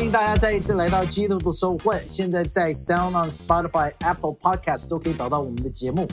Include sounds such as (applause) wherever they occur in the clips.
欢迎大家再一次来到基督徒收会。现在在 Sound on Spotify、Apple Podcast 都可以找到我们的节目。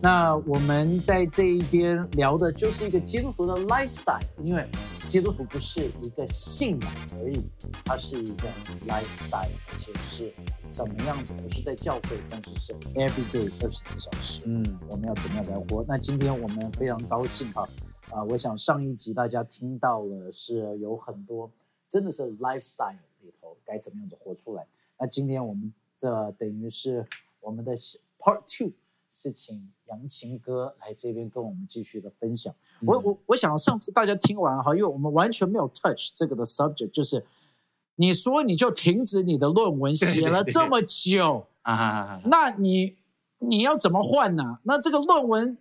那我们在这一边聊的就是一个基督徒的 lifestyle，因为基督徒不是一个信仰而已，它是一个 lifestyle，而且是怎么样子，不是在教会，但是是 every day 二十四小时。嗯，我们要怎么样来活？那今天我们非常高兴哈，啊、我想上一集大家听到了是有很多真的是 lifestyle 里头该怎么样子活出来。那今天我们这等于是我们的 part two，是请杨琴哥来这边跟我们继续的分享。我我我想上次大家听完哈，因为我们完全没有 touch 这个的 subject，就是你说你就停止你的论文，写了这么久。啊那你你要怎么换呢、那这个论文，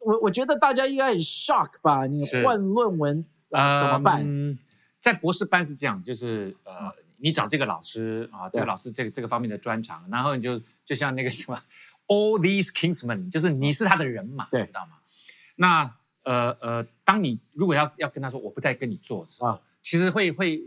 我我觉得大家应该很 shock 吧？你换论文、啊怎么办？嗯，在博士班是这样，就是呃，你找这个老师啊，这个老师这个这个方面的专长，然后你就就像那个什么，all these kingsmen，就是你是他的人嘛，对知道吗？那呃呃，当你如果要要跟他说我不再跟你做啊其实会会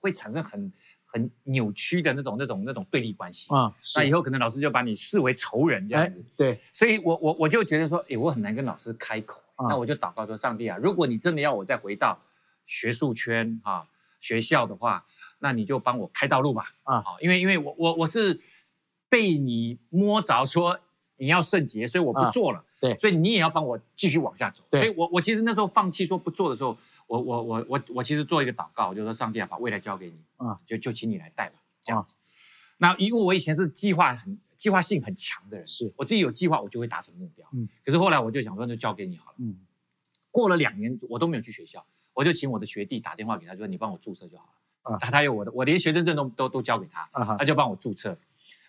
会产生很很扭曲的那种那种那种对立关系。啊，那以后可能老师就把你视为仇人这样哎子。，对，所以我我我就觉得说，诶，我很难跟老师开口。啊那我就祷告说，上帝啊，如果你真的要我再回到学术圈啊学校的话，那你就帮我开道路吧。啊好因为因为我我我是被你摸着说你要圣洁，所以我不啊做了。对所以你也要帮我继续往下走。对所以我我其实那时候放弃说不做的时候，我我我我我其实做一个祷告，我就说上帝啊，把未来交给你啊，就就请你来带吧，这样啊子。那因为我以前是计划很计划性很强的人，是，我自己有计划，我就会达成目标。嗯可是后来我就想说，就交给你好了。嗯过了两年，我都没有去学校，我就请我的学弟打电话给他，说你帮我注册就好了。啊他他有我的，我连学生证都都都交给他，啊他就帮我注册。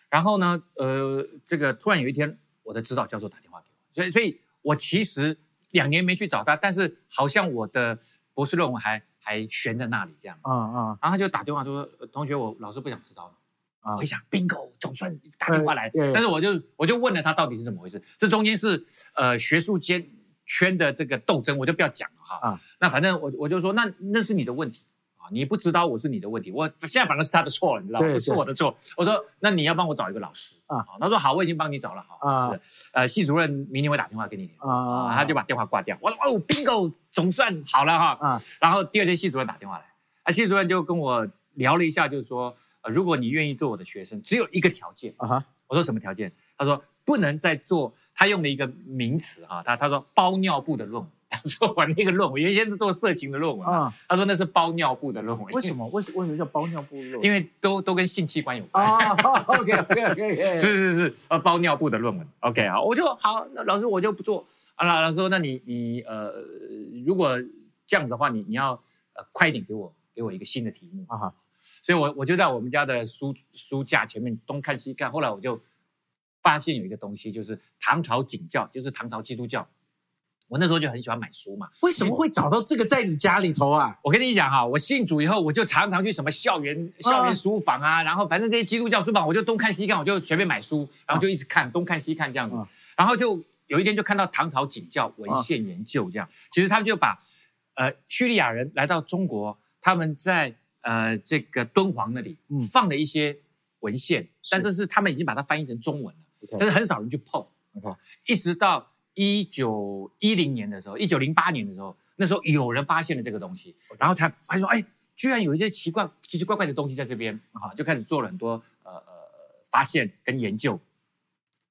然后呢，呃，这个突然有一天，我的指导教授打电话给我，所以所以我其实两年没去找他，但是好像我的博士论文还还悬在那里这样。嗯嗯然后他就打电话说，呃同学，我老师不想知道了。啊我一想，bingo，总算打电话来，对对但是我就我就问了他到底是怎么回事，这中间是呃学术间圈的这个斗争，我就不要讲了哈。啊那反正我我就说，那那是你的问题啊，你不指导我是你的问题，我现在反正是他的错了，你知道吗？不是我的错。我说，那你要帮我找一个老师啊他说好，我已经帮你找了，好啊是呃系主任明天会打电话给你啊啊，他就把电话挂掉。我说哦，bingo，总算好了哈。啊然后第二天系主任打电话来，啊，系主任就跟我聊了一下，就是说，呃，如果你愿意做我的学生，只有一个条件。啊哈我说什么条件？他说不能再做，他用了一个名词哈，他他说包尿布的论文。他说我那个论文原先是做色情的论文嘛，啊！他说那是包尿布的论文。为什？么为什为什么叫包尿布论？因为都都跟性器官有关。啊，OK OK OK，(laughs) 是是是，呃，包尿布的论文。OK 好，我就好，那老师我就不做。啊，老老师说，那你你呃，如果这样的话，你你要呃快一点给我给我一个新的题目。啊哈所以我我就在我们家的书书架前面东看西看，后来我就发现有一个东西，就是唐朝景教，就是唐朝基督教。我那时候就很喜欢买书嘛。为什么会找到这个在你家里头啊？我跟你讲哈，我信主以后，我就常常去什么校园校园书房啊，然后反正这些基督教书房，我就东看西看，我就随便买书，然后就一直看，东看西看这样子嗯。然后就有一天就看到唐朝景教文献研究这样，其实他们就把呃叙利亚人来到中国，他们在呃这个敦煌那里嗯放了一些文献，但是是他们已经把它翻译成中文了，但是很少人去碰。一直到一九一零年的时候，一九零八年的时候，那时候有人发现了这个东西，然后才发现说，哎，居然有一些奇怪、奇奇怪怪的东西在这边啊，就开始做了很多呃呃发现跟研究。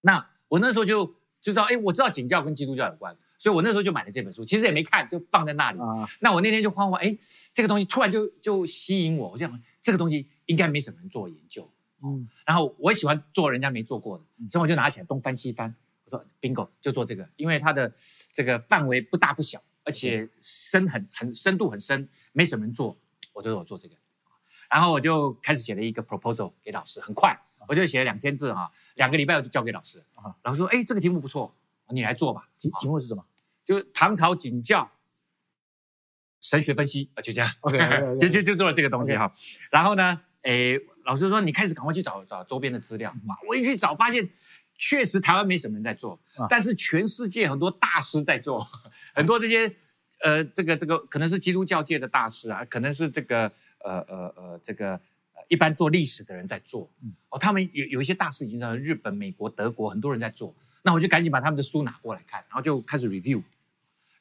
那我那时候就就知道，哎，我知道景教跟基督教有关，所以我那时候就买了这本书，其实也没看，就放在那里。啊那我那天就慌慌，哎，这个东西突然就就吸引我，我就想这个东西应该没什么人做研究。嗯然后我也喜欢做人家没做过的，所以我就拿起来东翻西翻，我说 bingo 就做这个，因为它的这个范围不大不小，而且深很很深度很深，没什么人做，我就说我做这个，然后我就开始写了一个 proposal 给老师，很快我就写了两千字哈，两个礼拜我就交给老师啊，老师说哎这个题目不错，你来做吧，题。题目是什么？就唐朝景教神学分析，啊，就这样 OK，OK，OK (laughs) 就就就做了这个东西哈。然后呢，诶，老师说你开始赶快去找找周边的资料。哇，我一去找发现，确实台湾没什么人在做啊，但是全世界很多大师在做，(laughs) 很多这些呃，这个这个可能是基督教界的大师啊，可能是这个呃呃呃这个。呃一般做历史的人在做，哦，他们有有一些大师已经在日本、美国、德国，很多人在做。那我就赶紧把他们的书拿过来看，然后就开始 review，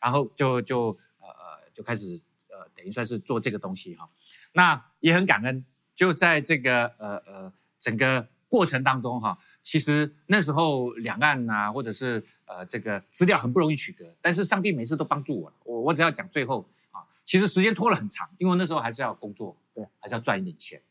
然后就就呃呃就开始呃等于算是做这个东西哈。那也很感恩，就在这个呃呃整个过程当中哈，其实那时候两岸啊或者是呃这个资料很不容易取得，但是上帝每次都帮助我了。我我只要讲最后啊，其实时间拖了很长，因为那时候还是要工作，对，还是要赚一点钱。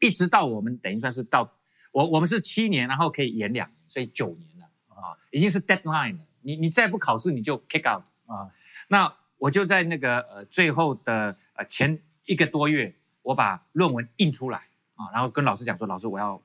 一直到我们等于算是到我我们是七年，然后可以延两年，所以九年了啊，已经是 deadline 了。你你再不考试，你就 kick out 啊。那我就在那个呃最后的呃前一个多月，我把论文印出来啊，然后跟老师讲说，老师我要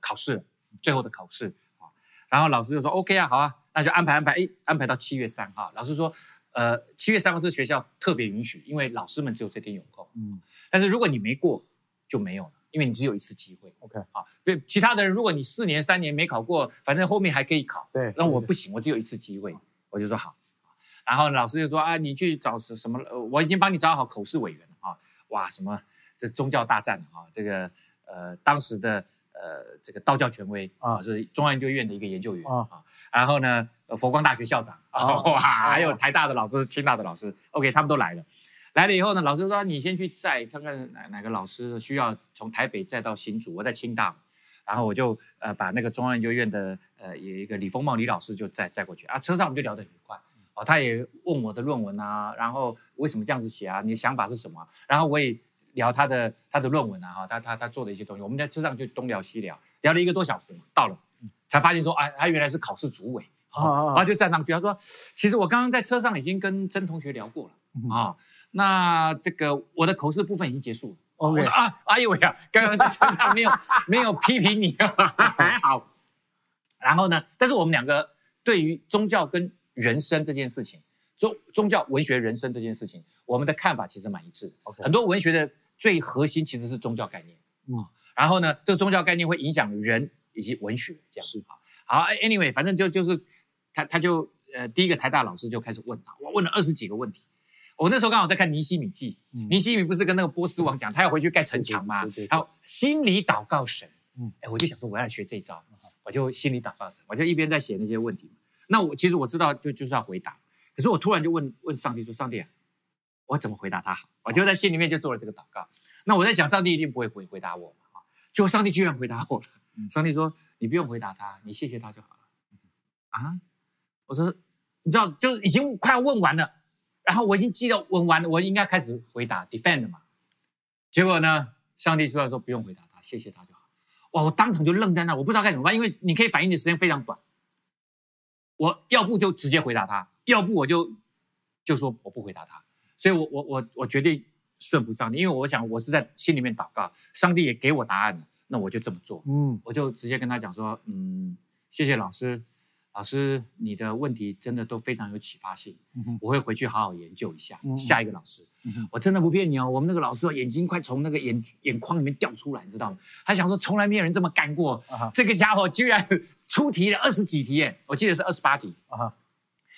考试，最后的考试啊。然后老师就说 OK 啊，好啊，那就安排安排，哎，安排到七月三号。老师说，呃，七月三号是学校特别允许，因为老师们只有这天有空。嗯但是如果你没过，就没有了，因为你只有一次机会。，OK，啊，对，其他的人，如果你四年、三年没考过，反正后面还可以考。对，那我不行，我只有一次机会，我就说好。然后老师就说啊，你去找什什么？呃我已经帮你找好口试委员了啊。哇，什么这宗教大战啊？这个呃，当时的呃这个道教权威啊，啊是中央研究院的一个研究员啊。啊。然后呢，呃佛光大学校长哇，还有哦台大的老师、清大的老师，OK，他们都来了。来了以后呢，老师说你先去载看看哪哪个老师需要从台北载到新竹，我在清大嘛，然后我就呃把那个中央研究院的呃有一个李丰茂李老师就载载过去。啊，车上我们就聊得很愉快哦，他也问我的论文啊，然后为什么这样子写啊，你的想法是什么啊、然后我也聊他的他的论文啊，哈，他他他做的一些东西，我们在车上就东聊西聊，聊了一个多小时嘛，到了才发现说啊，他原来是考试主委。啊啊然后就站上去，他说：“其实我刚刚在车上已经跟曾同学聊过了啊，那这个我的口试部分已经结束了。”我说啊，哎呦呀，刚刚在车上没有 (laughs) 没有批评你，还 (laughs) 好。然后呢，但是我们两个对于宗教跟人生这件事情，宗宗教、文学、人生这件事情，我们的看法其实蛮一致很多文学的最核心其实是宗教概念，嗯嗯，然后呢，这个宗教概念会影响人以及文学，这样是啊。好，anyway，反正就就是他他就呃第一个台大老师就开始问他，我问了二十几个问题。我那时候刚好在看《尼西米记》，嗯尼西米不是跟那个波斯王讲，他要回去盖城墙吗？然后心里祷告神，嗯嗯，哎，我就想说我要来学这一招，我就心里祷告神，我就一边在写那些问题。那我其实我知道就就是要回答，可是我突然就问问上帝说：“上帝啊，我怎么回答他好？”我就在心里面就做了这个祷告。那我在想，上帝一定不会回回答我嘛啊？结果上帝居然回答我了。嗯上帝说：“你不用回答他，你谢谢他就好了。”啊？我说：“你知道，就已经快要问完了，然后我已经记得问完了，我应该开始回答 defend 嘛。结果呢，上帝居然说不用回答他，谢谢他就好。哇！我当场就愣在那，我不知道该怎么办，因为你可以反应的时间非常短。我要不就直接回答他，要不我就就说我不回答他。所以我我我我决定顺服上帝，因为我想我是在心里面祷告，上帝也给我答案了，那我就这么做。嗯我就直接跟他讲说，嗯，谢谢老师，老师你的问题真的都非常有启发性，嗯我会回去好好研究一下。嗯下一个老师，嗯我真的不骗你哦，我们那个老师哦眼睛快从那个眼眼眶里面掉出来，你知道吗？他想说从来没有人这么干过，啊这个家伙居然出题了二十几题耶，我记得是二十八题。啊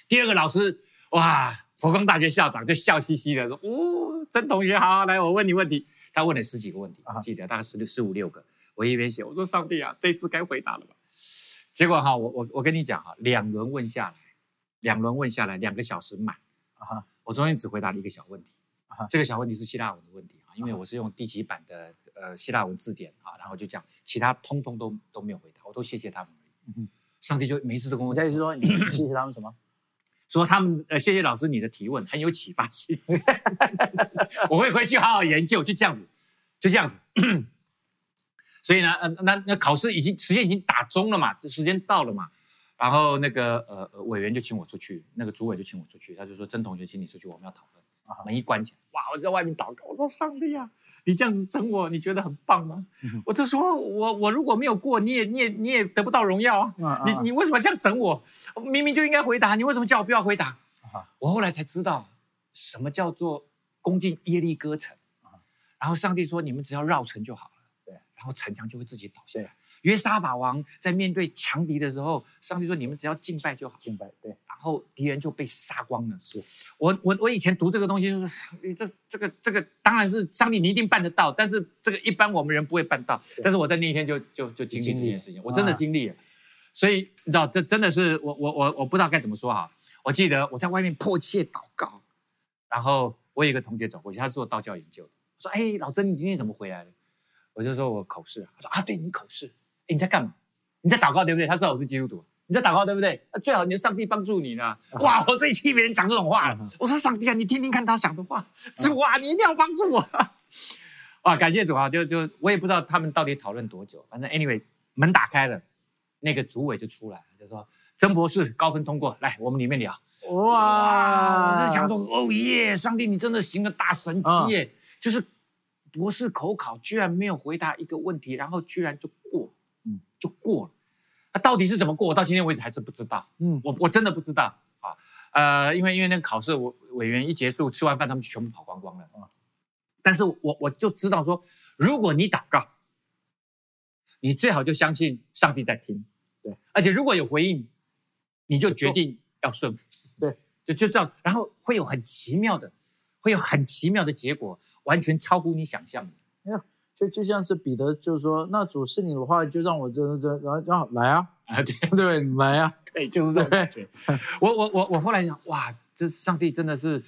第二个老师，哇，佛光大学校长就笑嘻嘻的说：“哦，曾同学好，来，我问你问题。”他问了十几个问题，啊我记得大概十六、十五六个。我一边写，我说：“上帝啊，这次该回答了吧？”结果哈，我我我跟你讲哈，两轮问下来，两轮问下来，两个小时满，啊哈我中间只回答了一个小问题。这个小问题是希腊文的问题啊，因为我是用第几版的呃希腊文字典啊，然后就讲其他通通都都没有回答，我都谢谢他们而已。上帝就每一次都跟我讲我的意思是说，你 (coughs) 谢谢他们什么？说他们呃，谢谢老师你的提问很有启发性，(laughs) 我会回去好好研究，就这样子，就这样子。(clears throat) 所以呢，呃，那那考试已经时间已经打钟了嘛，这时间到了嘛，然后那个呃呃委员就请我出去，那个主委就请我出去，他就说曾同学，请你出去，我们要讨论。啊门一关起来，哇！我在外面祷告，我说上帝啊，你这样子整我，你觉得很棒吗？嗯我就说我我如果没有过，你也你也你也得不到荣耀啊。啊你你为什么这样整我？我明明就应该回答，你为什么叫我不要回答？啊我后来才知道，什么叫做攻进耶利哥城啊？然后上帝说，你们只要绕城就好了。对，然后城墙就会自己倒下来。约沙法王在面对强敌的时候，上帝说，你们只要敬拜就好。敬拜，对。然后敌人就被杀光了。是我我我以前读这个东西就是这这个这个当然是上帝你一定办得到，但是这个一般我们人不会办到。但是我在那一天就就就经历这件事情，我真的经历了。所以你知道这真的是我我我我不知道该怎么说哈。我记得我在外面迫切祷告，然后我有一个同学走过去，他是做道教研究的，说：“哎，老曾你今天怎么回来了？”我就说：“我口试。”他说：“啊，对你口试，哎，你在干嘛？你在祷告对不对？”他知道：“我是基督徒。”你在祷告对不对？最好你的上帝帮助你呢。哇！我最气别人讲这种话了。我说上帝啊，你听听看他讲的话。主啊，你一定要帮助我。哇！感谢主啊！就就我也不知道他们到底讨论多久。反正 anyway，门打开了，那个主委就出来，就说：“曾博士高分通过，来我们里面聊。”哇！我在想说，哦耶！上帝，你真的行了大神迹耶！就是博士口考居然没有回答一个问题，然后居然就过，嗯，就过了。他到底是怎么过？我到今天为止还是不知道。嗯，我我真的不知道啊。呃，因为因为那个考试委委员一结束，吃完饭他们就全部跑光光了啊。但是我我就知道说，如果你祷告，你最好就相信上帝在听。对，而且如果有回应，你就决定要顺服。对，就就这样，然后会有很奇妙的，会有很奇妙的结果，完全超乎你想象的。就就像是彼得，就是说，那主是你的话，就让我这这，然后然后来啊，(laughs) 啊对对，来啊，(laughs) 对，就是这种感觉。我我我我后来想，哇，这上帝真的是，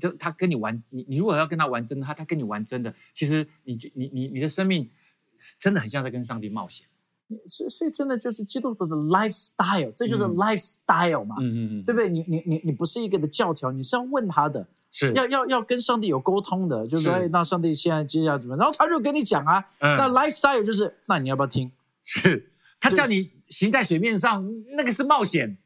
就他跟你玩，你你如果要跟他玩真的，他他跟你玩真的，其实你就你你你的生命真的很像在跟上帝冒险。所以所以真的就是基督徒的 lifestyle，这就是 lifestyle 嘛，嗯嗯嗯，对不对？你你你你不是一个的教条，你是要问他的。是。要要要跟上帝有沟通的，就是。说，哎，那上帝现在接下来怎么？然后他就跟你讲啊，那 lifestyle 就是，那你要不要听？是。(laughs) 他叫你行在水面上，那个是冒险。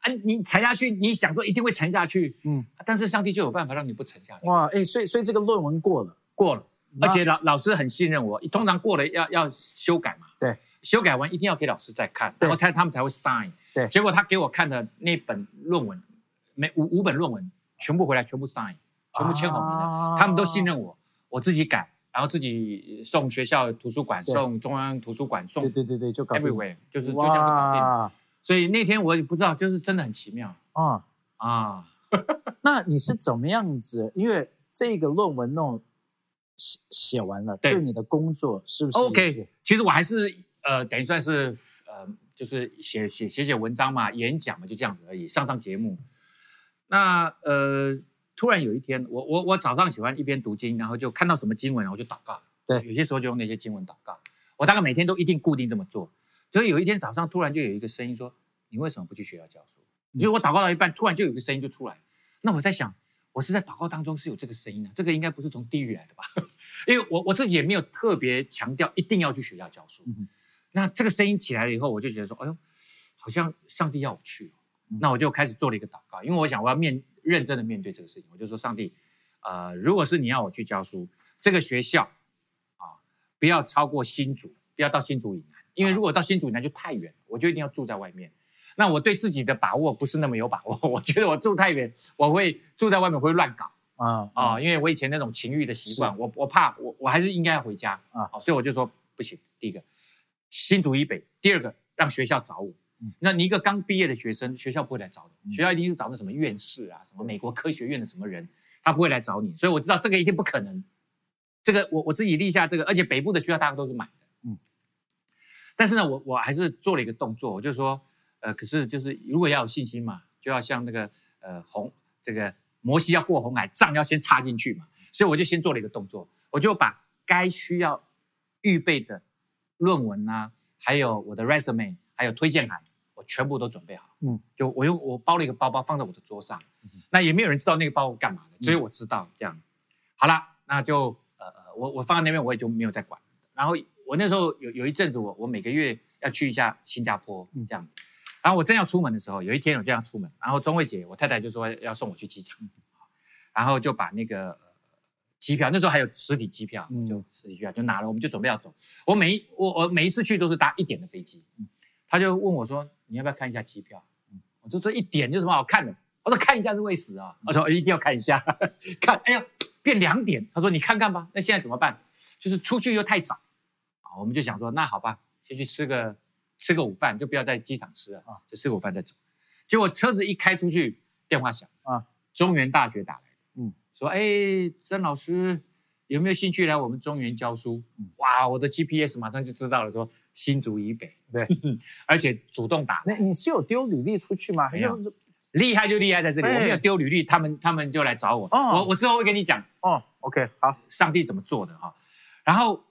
啊！你沉下去，你想说一定会沉下去，嗯，但是上帝就有办法让你不沉下去。哇，哎，所以所以这个论文过了，过了，而且老老师很信任我，通常过了要要修改嘛，对，修改完一定要给老师再看，然后才他们才会 sign，对，结果他给我看的那本论文，每五五本论文。全部回来，全部 sign，全部签好名的，他们都信任我，我自己改，然后自己送学校图书馆，送中央图书馆，送对对对对，就搞 everywhere，就是就这样就搞定。所以那天我也不知道，就是真的很奇妙啊啊！那你是怎么样子？因为这个论文弄写写完了，对你的工作是不是？OK，其实我还是呃，等于算是呃，就是写写写写文章嘛，演讲嘛，就这样子而已，上上节目。那呃，突然有一天，我我我早上喜欢一边读经，然后就看到什么经文，然后就祷告。对，有些时候就用那些经文祷告。我大概每天都一定固定这么做。所以有一天早上，突然就有一个声音说：“你为什么不去学校教书？”你就我祷告到一半，突然就有一个声音就出来。那我在想，我是在祷告当中是有这个声音的，这个应该不是从地狱来的吧？(laughs) 因为我我自己也没有特别强调一定要去学校教书。那这个声音起来了以后，我就觉得说：“哎呦，好像上帝要我去。”那我就开始做了一个祷告，因为我想我要面认真的面对这个事情，我就说上帝，呃，如果是你要我去教书，这个学校啊，不要超过新竹，不要到新竹以南，因为如果到新竹以南就太远，我就一定要住在外面。那我对自己的把握不是那么有把握，(laughs) 我觉得我住太远，我会住在外面会乱搞啊啊，因为我以前那种情欲的习惯，我我怕我我还是应该要回家啊，所以我就说不行，第一个新竹以北，第二个让学校找我。那你一个刚毕业的学生，学校不会来找你，学校一定是找那什么院士啊，什么美国科学院的什么人，他不会来找你，所以我知道这个一定不可能。这个我我自己立下这个，而且北部的学校大家都是买的，嗯。但是呢，我我还是做了一个动作，我就说，呃，可是就是如果要有信心嘛，就要像那个呃红这个摩西要过红海，杖要先插进去嘛，所以我就先做了一个动作，我就把该需要预备的论文啊，还有我的 resume，还有推荐函。我全部都准备好，嗯，就我用我包了一个包包放在我的桌上，那也没有人知道那个包干嘛的，只有我知道。这样，好了，那就呃呃，我我放在那边，我也就没有再管。然后我那时候有有一阵子，我我每个月要去一下新加坡，这样。然后我正要出门的时候，有一天我就要出门，然后钟慧姐，我太太就说要送我去机场，然后就把那个机票，那时候还有实体机票，就实体机票就拿了，我们就准备要走。我每一我我每一次去都是搭一点的飞机，他就问我说。你要不要看一下机票？我说这一点有什么好看的？我说看一下是会死啊，我说一定要看一下，看，哎呀，变两点，他说你看看吧，那现在怎么办？就是出去又太早啊，我们就想说那好吧，先去吃个吃个午饭，就不要在机场吃了啊，就吃个午饭再走。结果车子一开出去，电话响啊，中原大学打来的，嗯，说哎，曾老师有没有兴趣来我们中原教书？哇，我的 GPS 马上就知道了，说新竹以北，对，(laughs) 而且主动打，那你是有丢履历出去吗？还是没有厉害就厉害在这里，哎我没有丢履历，他们他们就来找我，哦我我之后会跟你讲哦，OK，好，上帝怎么做的哈。然后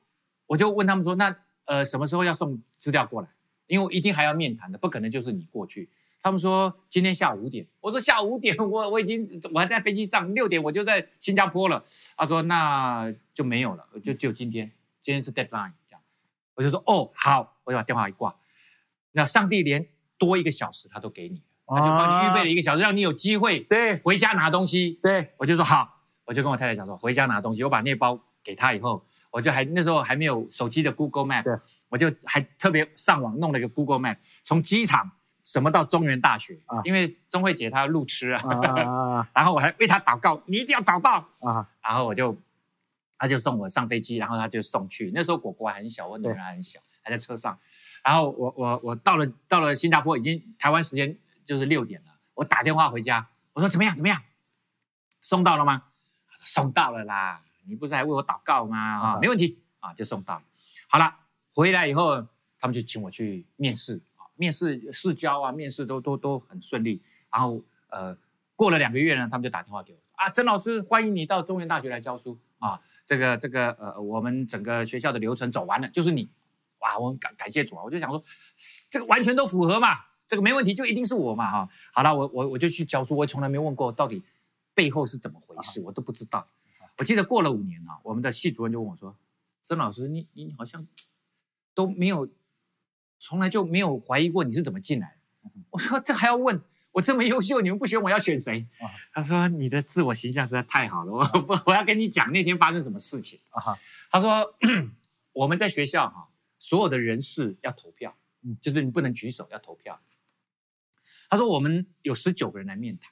我就问他们说，那呃什么时候要送资料过来？因为我一定还要面谈的，不可能就是你过去。他们说今天下午五点，我说下午五点，我 (laughs) 我已经我还在飞机上，六点我就在新加坡了。他说那就没有了，就只有今天，今天是 deadline。我就说哦好，我就把电话一挂。那上帝连多一个小时他都给你，他就帮你预备了一个小时，让你有机会对回家拿东西。对，我就说好，我就跟我太太讲说，回家拿东西。我把那包给她以后，我就还那时候还没有手机的 Google Map，对，我就还特别上网弄了一个 Google Map，从机场什么到中原大学，啊因为钟慧姐她路痴啊，啊 (laughs) 然后我还为她祷告，你一定要找到。啊然后我就，他就送我上飞机，然后他就送去。那时候果果还很小，我女儿还很小，还在车上。然后我我我到了到了新加坡，已经台湾时间就是六点了。我打电话回家，我说怎么样怎么样，送到了吗？他说送到了啦，你不是还为我祷告吗？啊，啊没问题啊，就送到了。好了，回来以后，他们就请我去面试啊，面试试教啊，面试都都都很顺利。然后呃，过了两个月呢，他们就打电话给我啊，曾老师，欢迎你到中原大学来教书啊。这个这个呃，我们整个学校的流程走完了，就是你。哇，我很感感谢主啊！我就想说，这个完全都符合嘛，这个没问题，就一定是我嘛哈。好了，我我我就去教书，我从来没问过到底背后是怎么回事，我都不知道。我记得过了五年啊，我们的系主任就问我说：“曾老师，你你好像都没有，从来就没有怀疑过你是怎么进来的。”我说：“这还要问？我这么优秀，你们不选我要选谁？”啊 (laughs) 他说：“你的自我形象实在太好了，我不我要跟你讲那天发生什么事情。”啊哈他说：“我们在学校哈、所有的人事要投票，嗯就是你不能举手，要投票。”他说：“我们有十九个人来面谈，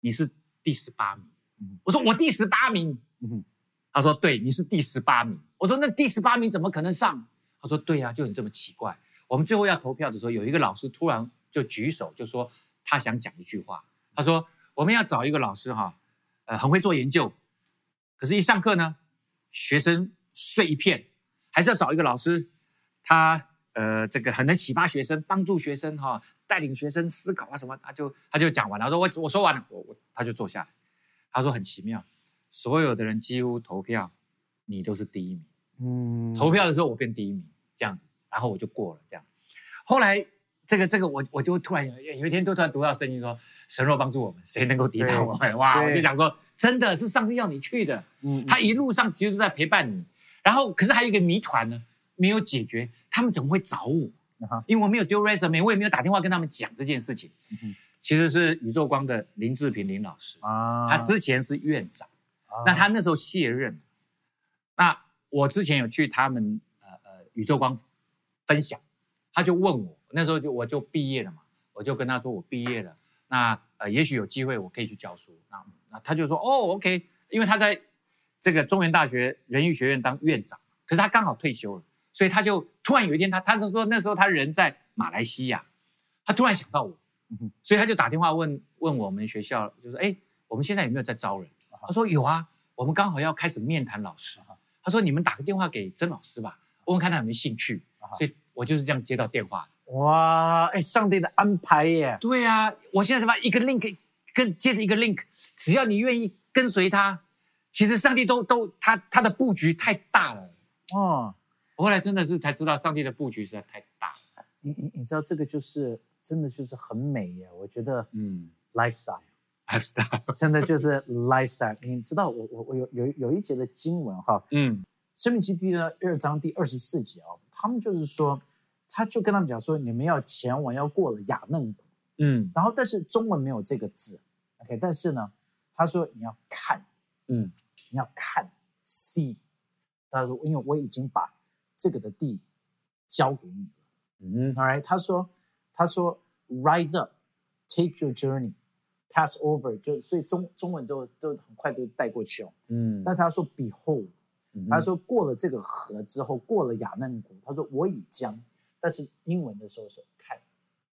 你是第十八名。嗯我说：“我第十八名。嗯他说：“对，你是第十八名。”我说：“那第十八名怎么可能上？”他说：“对呀、就你这么奇怪。我们最后要投票的时候，有一个老师突然就举手，就说他想讲一句话。他说：我们要找一个老师哈，呃，很会做研究，可是一上课呢，学生睡一片，还是要找一个老师，他呃这个很能启发学生，帮助学生哈，带领学生思考啊什么，他就他就讲完了，他说我我说完了，我我他就坐下来，他说很奇妙，所有的人几乎投票，你都是第一名。嗯投票的时候我变第一名，这样子，然后我就过了这样。后来这个这个我我就突然有有一天就突然读到圣经说，神若帮助我们，谁能够抵挡我们？哇！我就想说，真的是上帝要你去的，嗯他一路上其实都在陪伴你。然后可是还有一个谜团呢，没有解决，他们怎么会找我？因为我没有丢 resume，我也没有打电话跟他们讲这件事情。其实是宇宙光的林志平林老师，啊他之前是院长。啊那他那时候卸任，那我之前有去他们呃呃宇宙光分享，他就问我，那时候就我就毕业了嘛，我就跟他说我毕业了，那呃也许有机会我可以去教书，那那他就说哦 OK，因为他在这个中原大学人艺学院当院长，可是他刚好退休了，所以他就突然有一天他他就说那时候他人在马来西亚，他突然想到我嗯哼，所以他就打电话问问我们学校，就说哎我们现在有没有在招人？他说有啊，我们刚好要开始面谈老师。他说你们打个电话给曾老师吧，问问看他有没有兴趣。所以我就是这样接到电话的。哇，哎，上帝的安排耶！对啊，我现在是把一个 link 跟接着一个 link，只要你愿意跟随他，其实上帝都都他他的布局太大了。哦，我后来真的是才知道上帝的布局实在太大了。你你你知道这个就是真的就是很美耶，我觉得嗯 lifestyle，lifestyle，(laughs) 真的就是 lifestyle。你知道我我我有有有一节的经文哈，嗯生命记第二章第二十四节哦，他们就是说，他就跟他们讲说，你们要前往，要过了雅嫩谷，嗯。然后但是中文没有这个字，OK，但是呢，他说你要看，嗯。你要看 see，他说因为我已经把这个的地交给你了嗯，All right，他说他说 rise up，take your journey，pass over，就所以中中文都都很快就带过去哦。嗯。但是他说 behold，嗯他说过了这个河之后，过了雅嫩谷，他说我已将，但是英文的时候是看，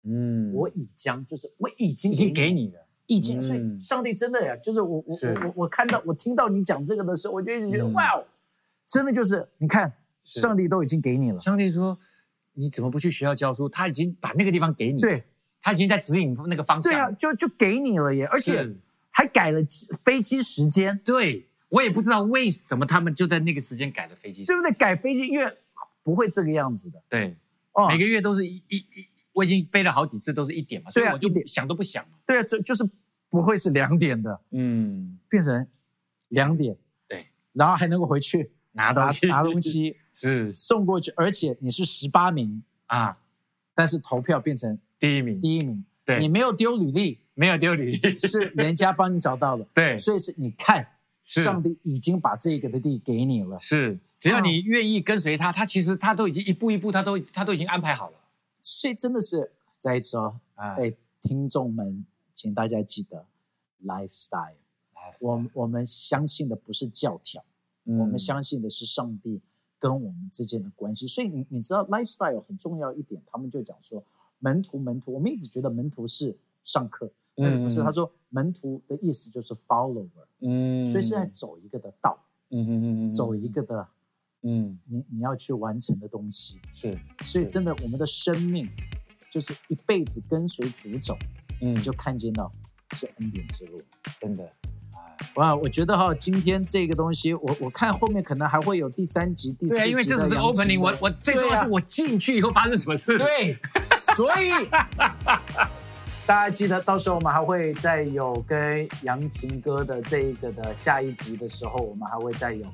嗯。我已将，就是我已经已经给你了，已经，所以嗯上帝真的呀，就是我我我我我看到我听到你讲这个的时候，我就一直觉得、嗯。哇哦，真的就是你看，上帝都已经给你了，上帝说你怎么不去学校教书？他已经把那个地方给你，，对。他已经在指引那个方向，对啊，就就给你了耶，而且还改了飞机时间，对。我也不知道为什么他们就在那个时间改了飞机，对不对？改飞机因为不会这个样子的。对，哦，每个月都是一一一，我已经飞了好几次，都是一点嘛，所以我就想都不想嘛，对啊，这就是不会是两点的，嗯，变成两点，对，然后还能够回去拿 (laughs) 拿东西。拿东西。(laughs) 是。送过去，而且你是十八名，啊，但是投票变成第一名，第一名，对。你没有丢履历，没有丢履历，是人家帮你找到的，(laughs) 对，所以是你看，上帝已经把这个的地给你了，是，只要哦你愿意跟随他，他其实他都已经一步一步，他都他都已经安排好了。所以真的是再一次哦，啊。哎，听众们，请大家记得 lifestyle，我我们相信的不是教条，嗯。我们相信的是上帝跟我们之间的关系。所以你你知道 lifestyle 很重要一点，他们就讲说门徒门徒，我们一直觉得门徒是上课，但是不是？嗯他说门徒的意思就是 follower，嗯。所以是在走一个的道，嗯嗯嗯走一个的嗯你你要去完成的东西。是所以真的，我们的生命就是一辈子跟随主走，嗯你就看见到是恩典之路。真的哇，我觉得哈，今天这个东西，我我看后面可能还会有第三集、第四集对啊，因为这只是 opening，我我最重要是我进去以后发生什么事。对，所以 (laughs) 大家记得，到时候我们还会再有跟杨琴哥的这一个的下一集的时候，我们还会再有，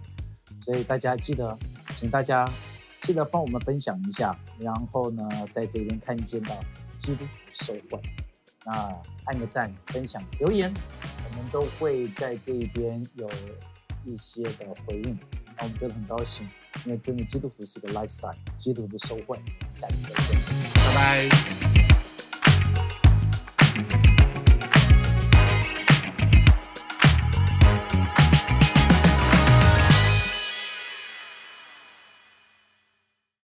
所以大家记得，请大家记得帮我们分享一下，然后呢，在这边看见到基督徒受惠，那按个赞、分享、留言，我们都会在这一边有一些的回应，那我们觉得很高兴，因为真的基督徒是个 lifestyle，基督徒的受惠，下期再见。拜拜。